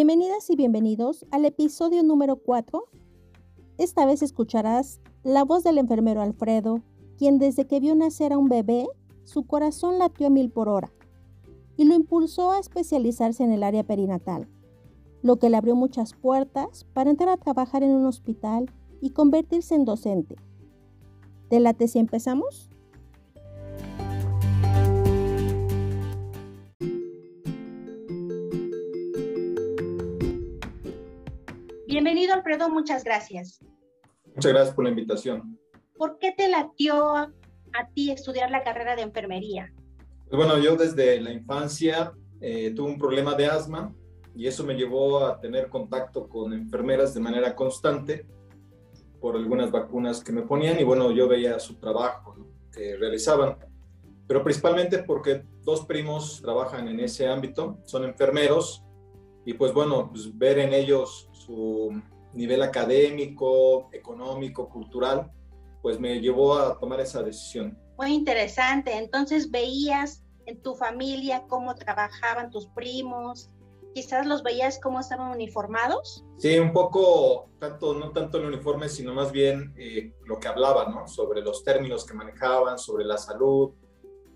Bienvenidas y bienvenidos al episodio número 4. Esta vez escucharás la voz del enfermero Alfredo, quien desde que vio nacer a un bebé, su corazón latió a mil por hora y lo impulsó a especializarse en el área perinatal, lo que le abrió muchas puertas para entrar a trabajar en un hospital y convertirse en docente. ¿Te late si empezamos? Bienvenido, Alfredo, muchas gracias. Muchas gracias por la invitación. ¿Por qué te latió a, ti estudiar la carrera de enfermería? Pues bueno, yo desde la infancia eh, tuve un problema de asma y eso me llevó a tener contacto con enfermeras de manera constante por algunas vacunas que me ponían y bueno, yo veía su trabajo que realizaban, pero principalmente porque dos primos trabajan en ese ámbito, son enfermeros y pues bueno, pues ver en ellos su nivel académico, económico, cultural, pues me llevó a tomar esa decisión. Muy interesante. Entonces veías en tu familia cómo trabajaban tus primos, quizás los veías cómo estaban uniformados. Sí, un poco, tanto, no tanto el uniforme, sino más bien eh, lo que hablaban, ¿no? Sobre los términos que manejaban, sobre la salud,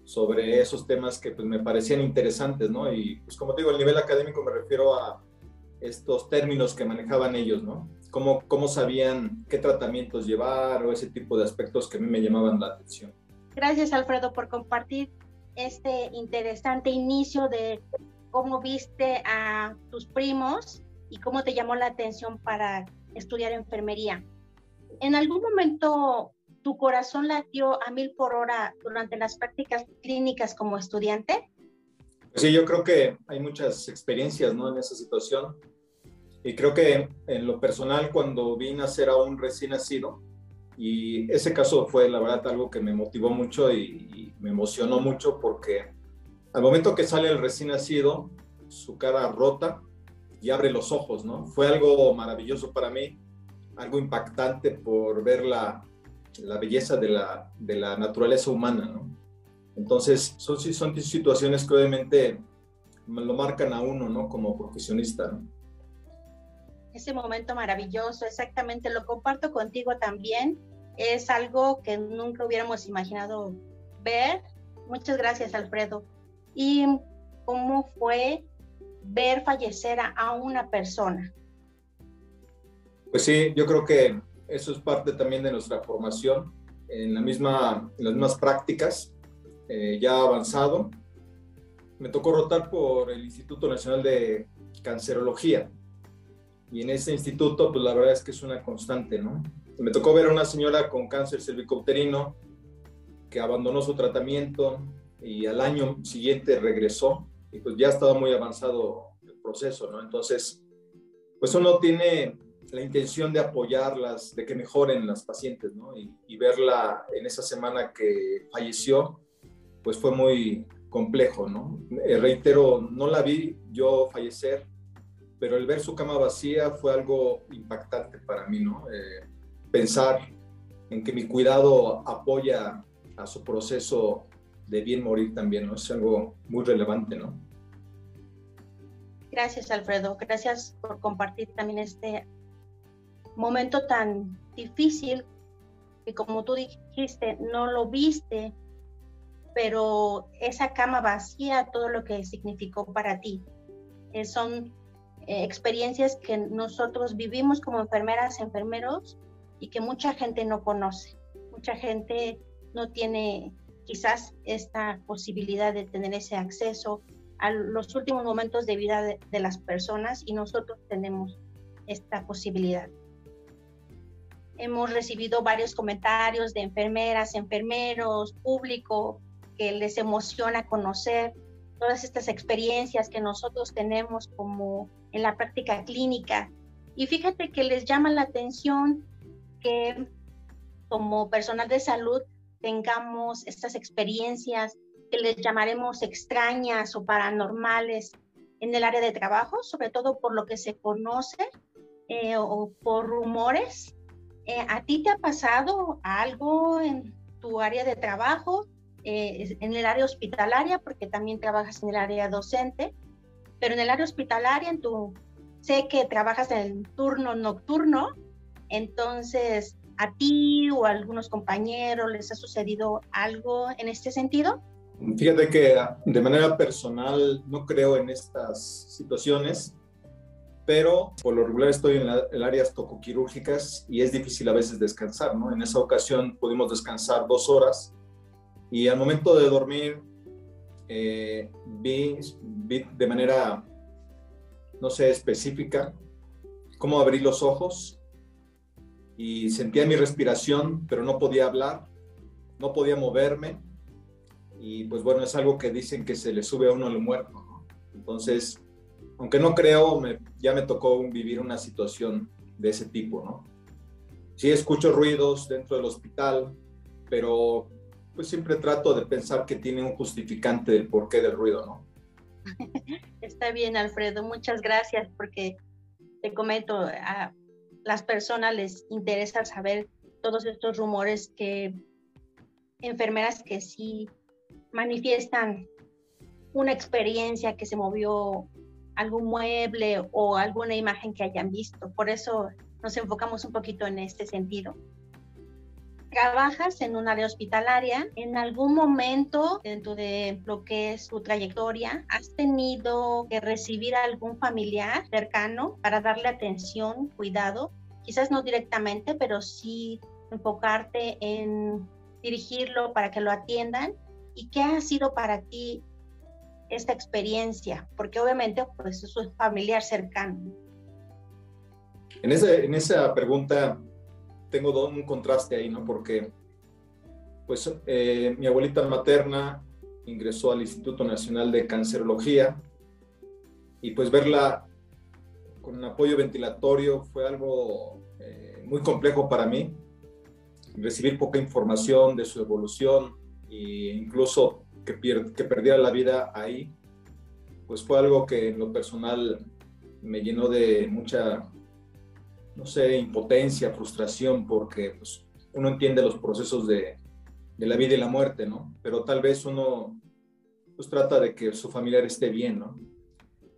sobre esos temas que pues, me parecían interesantes, ¿no? Y pues como digo, el nivel académico me refiero a estos términos que manejaban ellos, ¿no? Cómo, cómo sabían qué tratamientos llevar o ese tipo de aspectos que a mí me llamaban la atención. Gracias, Alfredo, por compartir este interesante inicio de cómo viste a tus primos y cómo te llamó la atención para estudiar enfermería. ¿En algún momento tu corazón latió a mil por hora durante las prácticas clínicas como estudiante? Sí, yo creo que hay muchas experiencias ¿no? en esa situación. Y creo que en lo personal, cuando vi nacer a un recién nacido, y ese caso fue la verdad algo que me motivó mucho y, me emocionó mucho porque al momento que sale el recién nacido, su cara rota y abre los ojos, ¿no? Fue algo maravilloso para mí, algo impactante por ver la, la belleza de la, de la naturaleza humana, ¿no? Entonces, son, son situaciones que obviamente lo marcan a uno, ¿no? Como profesionista, ¿no? Ese momento maravilloso, exactamente, lo comparto contigo también. Es algo que nunca hubiéramos imaginado ver. Muchas gracias, Alfredo. ¿Y cómo fue ver fallecer a una persona? Pues sí, yo creo que eso es parte también de nuestra formación en, la misma, en las mismas prácticas, eh, ya avanzado. Me tocó rotar por el Instituto Nacional de Cancerología. Y en ese instituto, pues la verdad es que es una constante, ¿no? Me tocó ver a una señora con cáncer cervicouterino que abandonó su tratamiento y al año siguiente regresó y pues ya estaba muy avanzado el proceso, ¿no? Entonces, pues uno tiene la intención de apoyarlas, de que mejoren las pacientes, ¿no? Y, verla en esa semana que falleció, pues fue muy complejo, ¿no? Eh, reitero, no la vi yo fallecer, pero el ver su cama vacía fue algo impactante para mí, ¿no? Eh, pensar en que mi cuidado apoya a su proceso de bien morir también, ¿no? Es algo muy relevante, ¿no? Gracias, Alfredo. Gracias por compartir también este momento tan difícil que como tú dijiste, no lo viste, pero esa cama vacía, todo lo que significó para ti. Eh, son eh, experiencias que nosotros vivimos como enfermeras, enfermeros, y que mucha gente no conoce. Mucha gente no tiene quizás esta posibilidad de tener ese acceso a los últimos momentos de vida de las personas y nosotros tenemos esta posibilidad. Hemos recibido varios comentarios de enfermeras, enfermeros, público, que les emociona conocer todas estas experiencias que nosotros tenemos como en la práctica clínica. Y fíjate que les llama la atención que como personal de salud tengamos estas experiencias que les llamaremos extrañas o paranormales en el área de trabajo, sobre todo por lo que se conoce eh, o por rumores. Eh, ¿A ti te ha pasado algo en tu área de trabajo, eh, en el área hospitalaria, porque también trabajas en el área docente, pero en el área hospitalaria, en tu sé que trabajas en el turno nocturno, entonces a ti o a algunos compañeros les ha sucedido algo en este sentido. Fíjate que de manera personal no creo en estas situaciones, pero por lo regular estoy en, en áreas tocoquirúrgicas y es difícil a veces descansar, ¿no? En esa ocasión pudimos descansar dos horas y al momento de dormir eh, vi, vi de manera, no sé, específica, cómo abrí los ojos y sentía mi respiración, pero no podía hablar, no podía moverme y pues bueno, es algo que dicen que se le sube a uno el muerto, ¿no? Entonces, aunque no creo, ya me tocó vivir una situación de ese tipo, ¿no? Sí escucho ruidos dentro del hospital, pero pues siempre trato de pensar que tiene un justificante del porqué del ruido, ¿no? Está bien, Alfredo, muchas gracias porque te comento, a las personas les interesa saber todos estos rumores que enfermeras que sí manifiestan una experiencia que se movió algún mueble o alguna imagen que hayan visto. Por eso nos enfocamos un poquito en este sentido. Trabajas en un área hospitalaria. ¿En algún momento dentro de lo que es tu trayectoria has tenido que recibir a algún familiar cercano para darle atención, cuidado? Quizás no directamente, pero sí enfocarte en dirigirlo para que lo atiendan ¿Y qué ha sido para ti esta experiencia? Porque obviamente pues es un familiar cercano. En, ese, en esa pregunta tengo un contraste ahí, ¿no? Porque pues eh, mi abuelita materna ingresó al Instituto Nacional de Cancerología y pues verla con un apoyo ventilatorio fue algo eh, muy complejo para mí. Recibir poca información de su evolución, e incluso que, que perdiera la vida ahí, pues fue algo que en lo personal me llenó de mucha, no sé, impotencia, frustración, porque pues, uno entiende los procesos de, de, la vida y la muerte, ¿no? Pero tal vez uno pues trata de que su familiar esté bien, ¿no?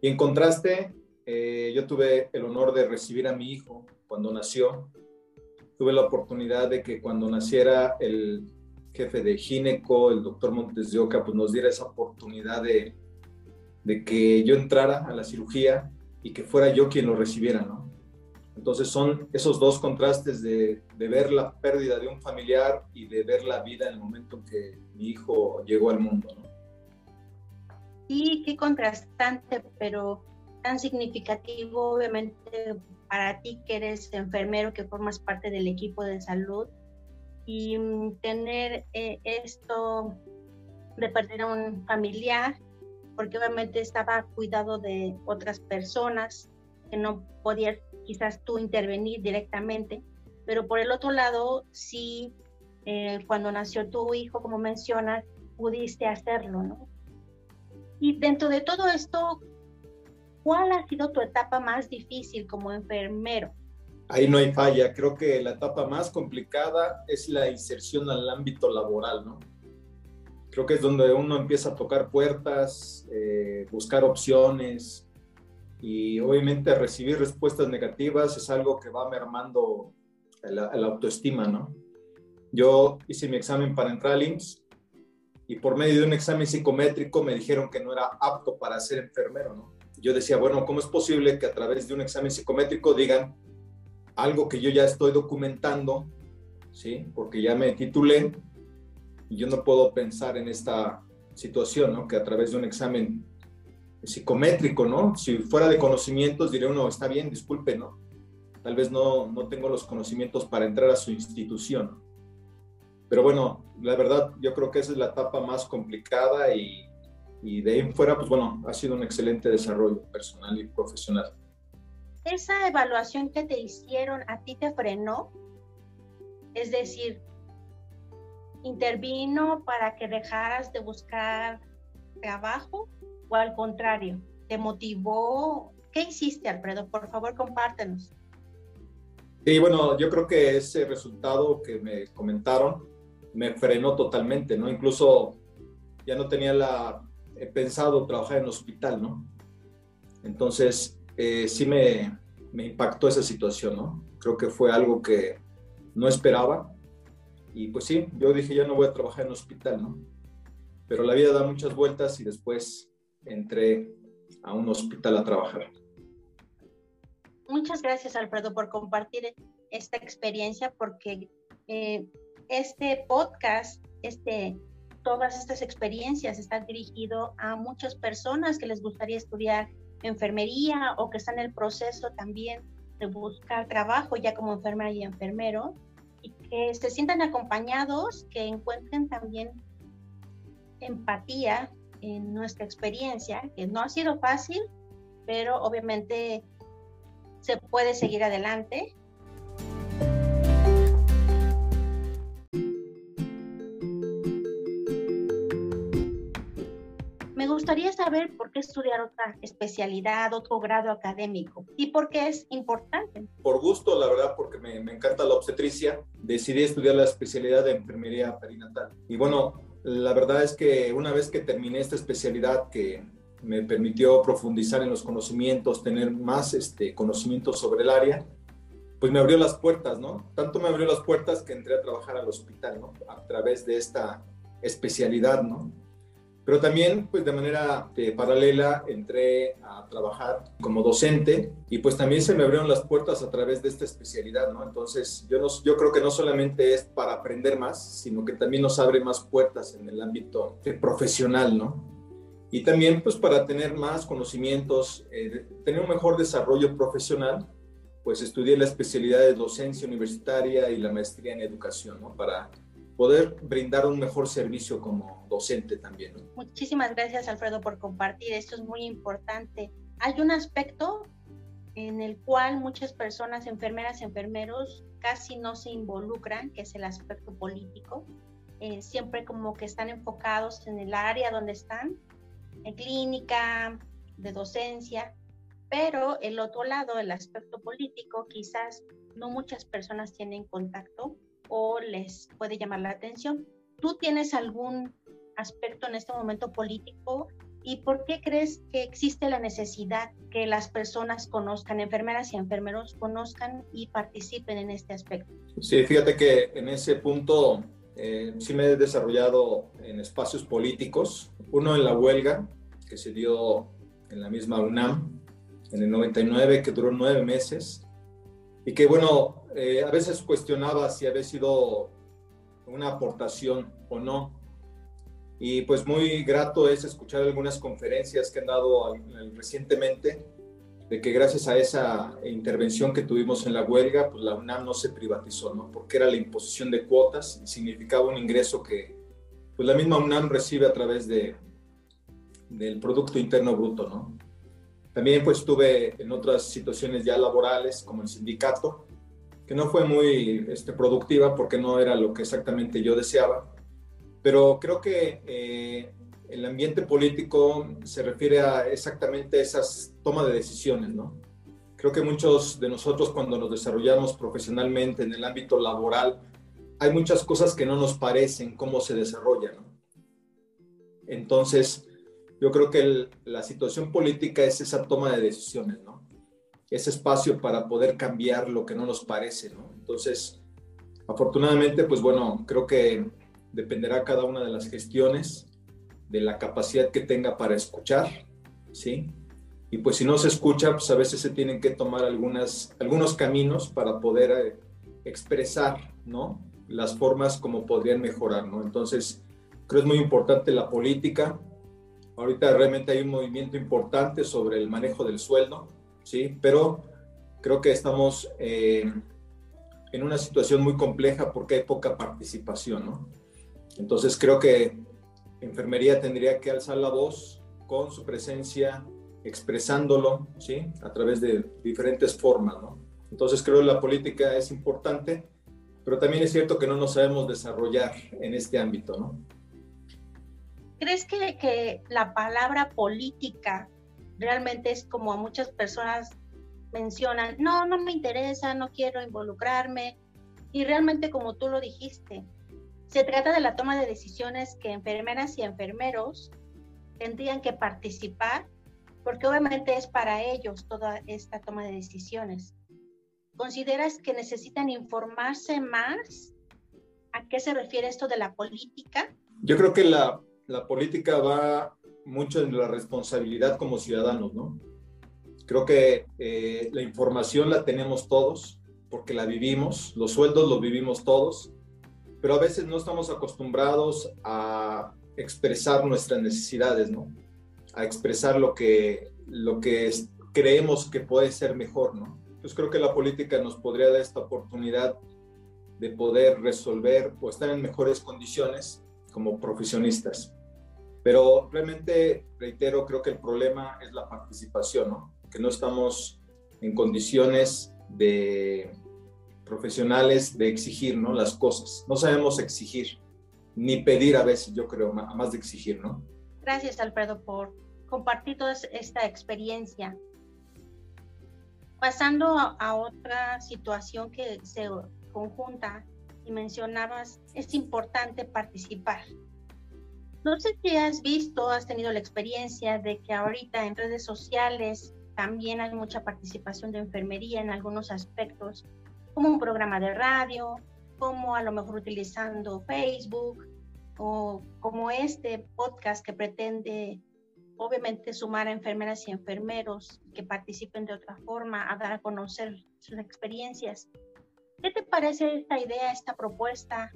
Y en contraste, eh, yo tuve el honor de recibir a mi hijo cuando nació. Tuve la oportunidad de que cuando naciera el jefe de Gineco, el doctor Montes de Oca, pues nos diera esa oportunidad de, de que yo entrara a la cirugía y que fuera yo quien lo recibiera, ¿no? Entonces son esos dos contrastes de, ver la pérdida de un familiar y de ver la vida en el momento en que mi hijo llegó al mundo, ¿no? Sí, qué contrastante, pero tan significativo, obviamente, para ti que eres enfermero, que formas parte del equipo de salud, y mm, tener eh, esto de perder a un familiar, porque obviamente estaba cuidado de otras personas que no podías quizás tú intervenir directamente, pero por el otro lado, sí, eh, cuando nació tu hijo, como mencionas, pudiste hacerlo, ¿no? Y dentro de todo esto, ¿cuál ha sido tu etapa más difícil como enfermero? ahí no hay falla. Creo que la etapa más complicada es la inserción al ámbito laboral, ¿no? Creo que es donde uno empieza a tocar puertas, eh, buscar opciones y obviamente recibir respuestas negativas es algo que va mermando la, autoestima, ¿no? Yo hice mi examen para entrar al IMSS y por medio de un examen psicométrico me dijeron que no era apto para ser enfermero, ¿no? Yo decía, bueno, ¿cómo es posible que a través de un examen psicométrico digan algo que yo ya estoy documentando, ¿sí? Porque ya me titulé y yo no puedo pensar en esta situación, ¿no? Que a través de un examen psicométrico, ¿no? Si fuera de conocimientos, diría uno, está bien, disculpe, ¿no? Tal vez no, no tengo los conocimientos para entrar a su institución. Pero bueno, la verdad, yo creo que esa es la etapa más complicada y, y de ahí en fuera, pues bueno, ha sido un excelente desarrollo personal y profesional esa evaluación que te hicieron a ti te frenó, es decir, intervino para que dejaras de buscar trabajo o al contrario, te motivó. ¿Qué hiciste, Alfredo? Por favor, compártenos. Sí, bueno, yo creo que ese resultado que me comentaron me frenó totalmente, ¿no? Incluso ya no tenía la, he pensado trabajar en hospital, ¿no? Entonces, eh, sí me, me impactó esa situación, ¿no? Creo que fue algo que no esperaba. Y pues sí, yo dije, ya no voy a trabajar en hospital, ¿no? Pero la vida da muchas vueltas y después entré a un hospital a trabajar. Muchas gracias, Alfredo, por compartir esta experiencia, porque eh, este podcast, este, todas estas experiencias están dirigido a muchas personas que les gustaría estudiar enfermería o que están en el proceso también de buscar trabajo ya como enfermera y enfermero y que se sientan acompañados, que encuentren también empatía en nuestra experiencia, que no ha sido fácil, pero obviamente se puede seguir adelante gustaría saber por qué estudiar otra especialidad, otro grado académico y por qué es importante. Por gusto, la verdad, porque me, me encanta la obstetricia, decidí estudiar la especialidad de enfermería perinatal. Y bueno, la verdad es que una vez que terminé esta especialidad que me permitió profundizar en los conocimientos, tener más este, conocimientos sobre el área, pues me abrió las puertas, ¿no? Tanto me abrió las puertas que entré a trabajar al hospital, ¿no? A través de esta especialidad, ¿no? Pero también, pues de manera eh, paralela, entré a trabajar como docente y pues también se me abrieron las puertas a través de esta especialidad, ¿no? Entonces, yo, no, yo creo que no solamente es para aprender más, sino que también nos abre más puertas en el ámbito eh, profesional, ¿no? Y también, pues para tener más conocimientos, eh, tener un mejor desarrollo profesional, pues estudié la especialidad de docencia universitaria y la maestría en educación, ¿no? Para poder brindar un mejor servicio como docente también. Muchísimas gracias, Alfredo, por compartir. Esto es muy importante. Hay un aspecto en el cual muchas personas, enfermeras, enfermeros, casi no se involucran, que es el aspecto político. Eh, siempre como que están enfocados en el área donde están, en clínica, de docencia, pero el otro lado, el aspecto político, quizás no muchas personas tienen contacto o les puede llamar la atención. ¿Tú tienes algún aspecto en este momento político y por qué crees que existe la necesidad que las personas conozcan, enfermeras y enfermeros conozcan y participen en este aspecto? Sí, fíjate que en ese punto eh, sí me he desarrollado en espacios políticos, uno en la huelga que se dio en la misma UNAM en el 99, que duró nueve meses, y que bueno, eh, a veces cuestionaba si había sido una aportación o no. Y pues muy grato es escuchar algunas conferencias que han dado recientemente de que gracias a esa intervención que tuvimos en la huelga, pues la UNAM no se privatizó, ¿no? Porque era la imposición de cuotas y significaba un ingreso que pues la misma UNAM recibe a través de, del Producto Interno Bruto, ¿no? También pues estuve en otras situaciones ya laborales, como el sindicato, que no fue muy este, productiva porque no era lo que exactamente yo deseaba. Pero creo que eh, el ambiente político se refiere a exactamente esas tomas de decisiones, ¿no? Creo que muchos de nosotros cuando nos desarrollamos profesionalmente en el ámbito laboral, hay muchas cosas que no nos parecen cómo se desarrollan, ¿no? Entonces, yo creo que la situación política es esa toma de decisiones, ¿no? Ese espacio para poder cambiar lo que no nos parece, ¿no? Entonces, afortunadamente, pues bueno, creo que dependerá cada una de las gestiones, de la capacidad que tenga para escuchar, ¿sí? Y pues si no se escucha, pues a veces se tienen que tomar algunas, algunos caminos para poder eh, expresar, ¿no? Las formas como podrían mejorar, ¿no? Entonces, creo es muy importante la política, Ahorita realmente hay un movimiento importante sobre el manejo del sueldo, ¿sí? Pero creo que estamos eh, en una situación muy compleja porque hay poca participación, ¿no? Entonces creo que enfermería tendría que alzar la voz con su presencia, expresándolo, ¿sí? A través de diferentes formas, ¿no? Entonces creo que la política es importante, pero también es cierto que no nos sabemos desarrollar en este ámbito, ¿no? ¿Crees que, la palabra política realmente es como muchas personas mencionan, no, no me interesa, no quiero involucrarme? Y realmente como tú lo dijiste, se trata de la toma de decisiones que enfermeras y enfermeros tendrían que participar porque obviamente es para ellos toda esta toma de decisiones. ¿Consideras que necesitan informarse más? ¿A qué se refiere esto de la política? Yo creo que la, la política va mucho en la responsabilidad como ciudadanos, ¿no? Creo que eh, la información la tenemos todos porque la vivimos, los sueldos los vivimos todos, pero a veces no estamos acostumbrados a expresar nuestras necesidades, ¿no? A expresar lo que, lo que creemos que puede ser mejor, ¿no? Entonces creo que la política nos podría dar esta oportunidad de poder resolver o estar en mejores condiciones como profesionistas. Pero realmente, reitero, creo que el problema es la participación, ¿no? Que no estamos en condiciones de profesionales de exigir, ¿no? Las cosas. No sabemos exigir, ni pedir a veces, yo creo, más de exigir, ¿no? Gracias, Alfredo, por compartir toda esta experiencia. Pasando a otra situación que se conjunta y mencionabas, es importante participar. No sé si has visto, has tenido la experiencia de que ahorita en redes sociales también hay mucha participación de enfermería en algunos aspectos, como un programa de radio, como a lo mejor utilizando Facebook o como este podcast que pretende obviamente sumar a enfermeras y enfermeros que participen de otra forma, a dar a conocer sus experiencias. ¿Qué te parece esta idea, esta propuesta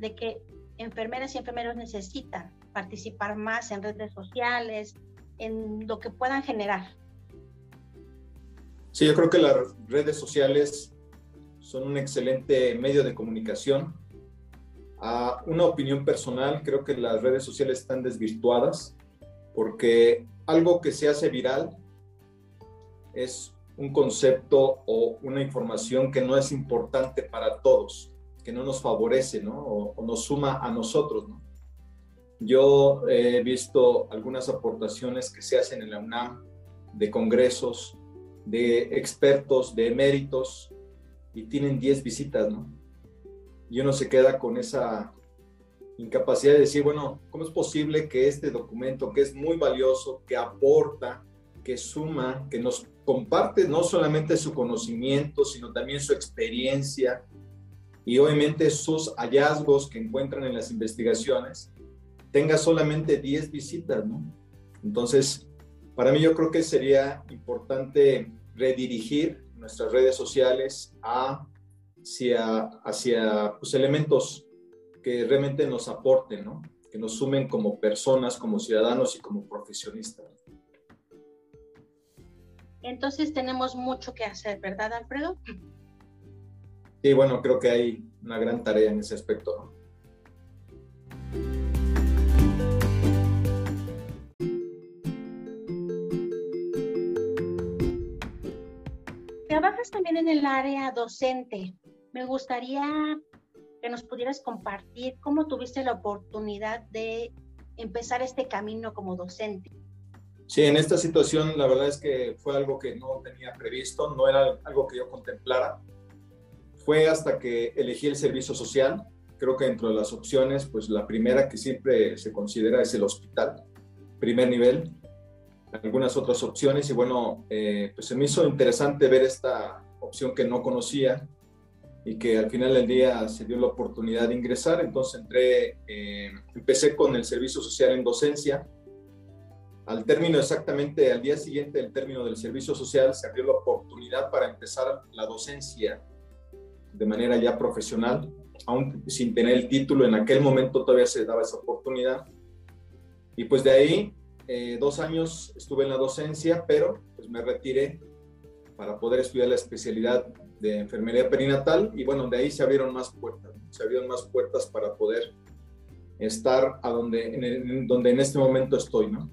de que enfermeras y enfermeros necesitan participar más en redes sociales, en lo que puedan generar. Sí, yo creo que las redes sociales son un excelente medio de comunicación. A una opinión personal, creo que las redes sociales están desvirtuadas porque algo que se hace viral es un concepto o una información que no es importante para todos, que no nos favorece, ¿no? O, o nos suma a nosotros, ¿no? Yo he visto algunas aportaciones que se hacen en la UNAM de congresos, de expertos, de eméritos, y tienen 10 visitas, ¿no? Y uno se queda con esa incapacidad de decir, bueno, ¿cómo es posible que este documento, que es muy valioso, que aporta, que suma, que nos comparte no solamente su conocimiento, sino también su experiencia y obviamente sus hallazgos que encuentran en las investigaciones, tenga solamente 10 visitas, ¿no? Entonces, para mí yo creo que sería importante redirigir nuestras redes sociales hacia, hacia pues, elementos que realmente nos aporten, ¿no? Que nos sumen como personas, como ciudadanos y como profesionistas. Entonces tenemos mucho que hacer, ¿verdad, Alfredo? Sí, bueno, creo que hay una gran tarea en ese aspecto, ¿no? Trabajas también en el área docente. Me gustaría que nos pudieras compartir cómo tuviste la oportunidad de empezar este camino como docente. Sí, en esta situación la verdad es que fue algo que no tenía previsto, no era algo que yo contemplara. Fue hasta que elegí el servicio social. Creo que dentro de las opciones, pues la primera que siempre se considera es el hospital, primer nivel algunas otras opciones y bueno, eh, pues se me hizo interesante ver esta opción que no conocía y que al final del día se dio la oportunidad de ingresar, entonces entré, eh, empecé con el servicio social en docencia. Al término exactamente, al día siguiente del término del servicio social, se abrió la oportunidad para empezar la docencia de manera ya profesional, aún sin tener el título, en aquel momento todavía se daba esa oportunidad. Y pues de ahí eh, dos años estuve en la docencia, pero pues me retiré para poder estudiar la especialidad de enfermería perinatal y bueno, de ahí se abrieron más puertas, se abrieron más puertas para poder estar a donde en, donde en este momento estoy, ¿no?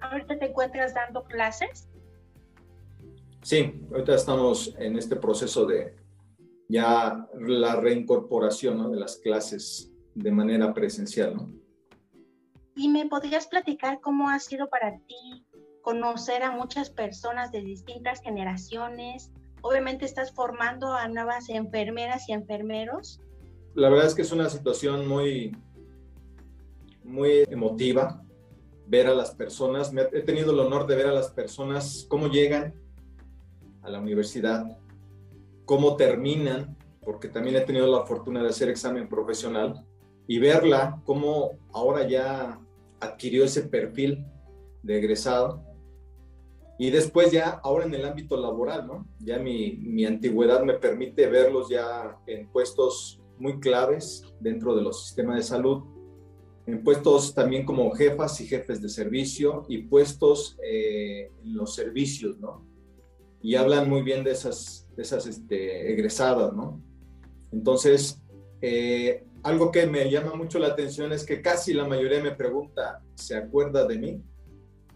¿Ahorita te encuentras dando clases? Sí, ahorita estamos en este proceso de ya la reincorporación ¿no? de las clases de manera presencial, ¿no? ¿Y me podrías platicar cómo ha sido para ti conocer a muchas personas de distintas generaciones? Obviamente estás formando a nuevas enfermeras y enfermeros. La verdad es que es una situación muy, muy emotiva ver a las personas, he tenido el honor de ver a las personas cómo llegan a la universidad, cómo terminan, porque también he tenido la fortuna de hacer examen profesional y verla cómo ahora ya adquirió ese perfil de egresado. Y después ya, ahora en el ámbito laboral, ¿no? Ya mi, mi antigüedad me permite verlos ya en puestos muy claves dentro de los sistemas de salud, en puestos también como jefas y jefes de servicio y puestos eh, en los servicios, ¿no? Y hablan muy bien de esas, de esas este, egresadas, ¿no? Entonces, eh, algo que me llama mucho la atención es que casi la mayoría me pregunta, ¿se acuerda de mí?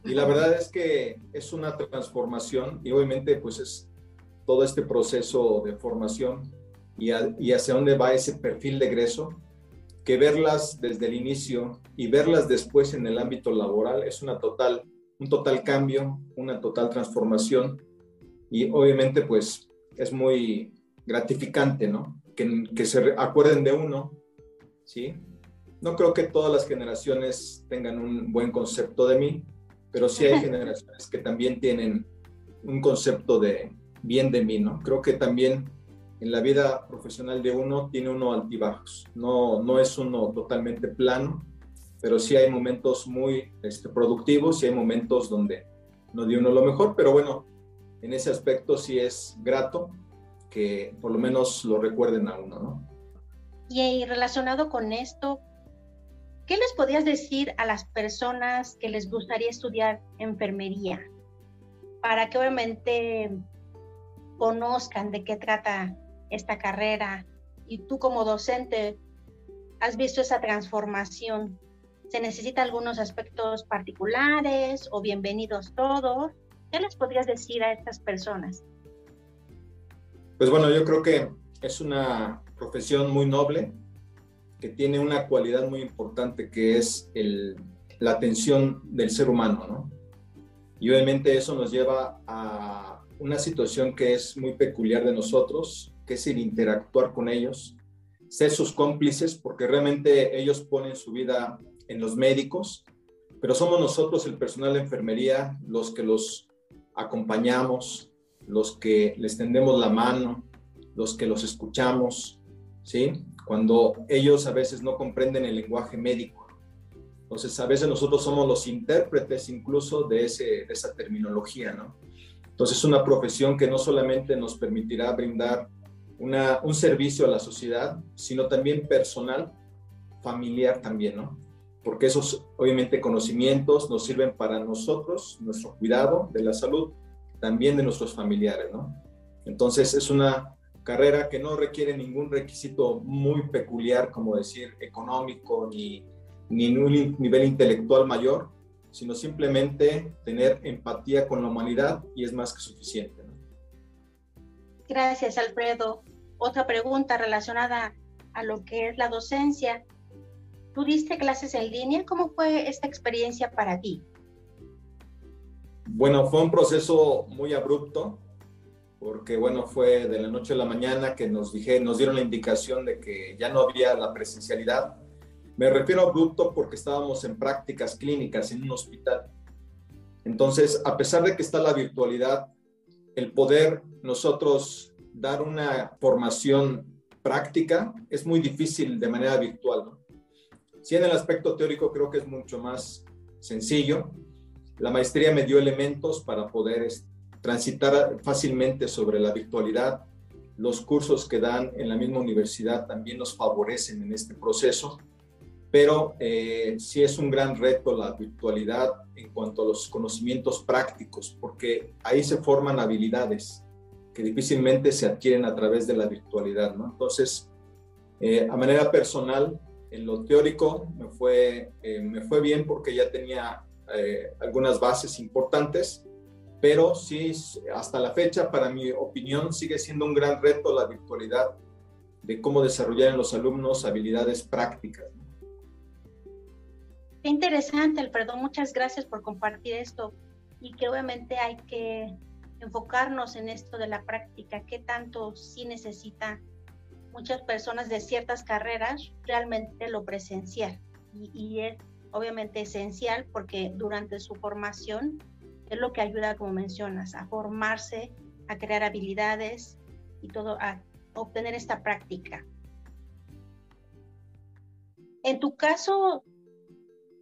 Y la verdad es que es una transformación y obviamente pues es todo este proceso de formación y, y hacia dónde va ese perfil de egreso que verlas desde el inicio y verlas después en el ámbito laboral es una total, un total cambio, una total transformación y obviamente pues es muy gratificante, ¿no? Que, que se acuerden de uno, ¿sí? No creo que todas las generaciones tengan un buen concepto de mí, pero sí hay generaciones que también tienen un concepto de bien de mí, ¿no? Creo que también en la vida profesional de uno tiene uno altibajos, no, no es uno totalmente plano, pero sí hay momentos muy este, productivos y hay momentos donde no dio uno lo mejor, pero bueno, en ese aspecto sí es grato que por lo menos lo recuerden a uno, ¿no? Y relacionado con esto, ¿qué les podías decir a las personas que les gustaría estudiar enfermería? Para que obviamente conozcan de qué trata esta carrera y tú como docente has visto esa transformación. ¿Se necesitan algunos aspectos particulares o bienvenidos todos? ¿Qué les podrías decir a estas personas? Pues bueno, yo creo que es una profesión muy noble que tiene una cualidad muy importante que es el, la atención del ser humano, ¿no? Y obviamente eso nos lleva a una situación que es muy peculiar de nosotros, que es el interactuar con ellos, ser sus cómplices, porque realmente ellos ponen su vida en los médicos, pero somos nosotros, el personal de enfermería, los que los acompañamos, los que les tendemos la mano, los que los escuchamos, ¿sí? Cuando ellos a veces no comprenden el lenguaje médico. Entonces, a veces nosotros somos los intérpretes incluso de, ese, de esa terminología, ¿no? Entonces, es una profesión que no solamente nos permitirá brindar un servicio a la sociedad, sino también personal, familiar también, ¿no? Porque esos, obviamente, conocimientos nos sirven para nosotros, nuestro cuidado de la salud, también de nuestros familiares, ¿no? Entonces, es una carrera que no requiere ningún requisito muy peculiar, como decir, económico, ni, ni un nivel intelectual mayor, sino simplemente tener empatía con la humanidad y es más que suficiente. Gracias, Alfredo. Otra pregunta relacionada a lo que es la docencia. ¿Tú diste clases en línea? ¿Cómo fue esta experiencia para ti? Bueno, fue un proceso muy abrupto, porque bueno, fue de la noche a la mañana que nos, dije, nos dieron la indicación de que ya no había la presencialidad. Me refiero a abrupto porque estábamos en prácticas clínicas en un hospital. Entonces, a pesar de que está la virtualidad, el poder nosotros dar una formación práctica es muy difícil de manera virtual. ¿no? Sí, en el aspecto teórico creo que es mucho más sencillo. La maestría me dio elementos para poder transitar fácilmente sobre la virtualidad. Los cursos que dan en la misma universidad también nos favorecen en este proceso, pero eh, sí es un gran reto la virtualidad en cuanto a los conocimientos prácticos, porque ahí se forman habilidades que difícilmente se adquieren a través de la virtualidad, ¿no? Entonces, eh, a manera personal, en lo teórico me fue, eh, me fue bien porque ya tenía eh, algunas bases importantes, pero sí, hasta la fecha, para mi opinión, sigue siendo un gran reto la virtualidad de cómo desarrollar en los alumnos habilidades prácticas. Qué interesante, Alfredo. Muchas gracias por compartir esto y que obviamente hay que enfocarnos en esto de la práctica, qué tanto sí necesita muchas personas de ciertas carreras realmente lo presencial. Y, es obviamente esencial porque durante su formación es lo que ayuda, como mencionas, a formarse, a crear habilidades y todo, a obtener esta práctica. En tu caso,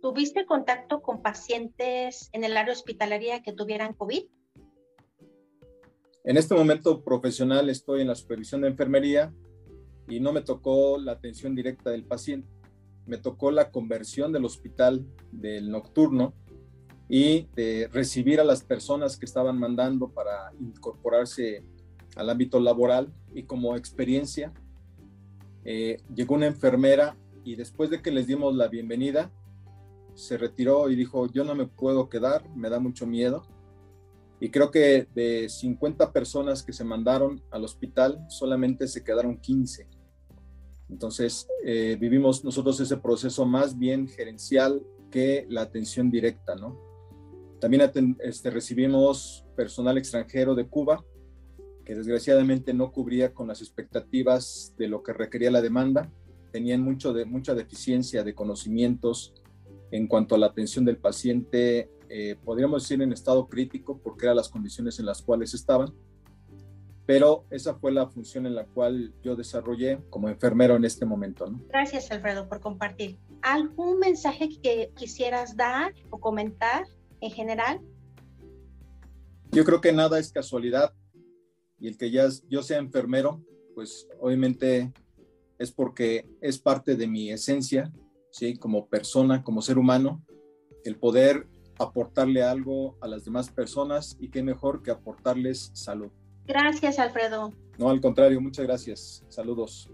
¿tuviste contacto con pacientes en el área hospitalaria que tuvieran COVID? En este momento profesional estoy en la supervisión de enfermería y no me tocó la atención directa del paciente. Me tocó la conversión del hospital del nocturno y de recibir a las personas que estaban mandando para incorporarse al ámbito laboral y como experiencia. Eh, llegó una enfermera y después de que les dimos la bienvenida, se retiró y dijo, yo no me puedo quedar, me da mucho miedo. Y creo que de 50 personas que se mandaron al hospital, solamente se quedaron 15. Entonces, eh, vivimos nosotros ese proceso más bien gerencial que la atención directa, ¿no? También este, recibimos personal extranjero de Cuba, que desgraciadamente no cubría con las expectativas de lo que requería la demanda. Tenían mucho de, mucha deficiencia de conocimientos en cuanto a la atención del paciente, eh, podríamos decir en estado crítico, porque eran las condiciones en las cuales estaban pero esa fue la función en la cual yo desarrollé como enfermero en este momento. Gracias, Alfredo, por compartir. ¿Algún mensaje que quisieras dar o comentar en general? Yo creo que nada es casualidad y el que ya yo sea enfermero, pues obviamente es porque es parte de mi esencia, ¿sí? Como persona, como ser humano, el poder aportarle algo a las demás personas y qué mejor que aportarles salud. Gracias, Alfredo. No, al contrario, muchas gracias. Saludos.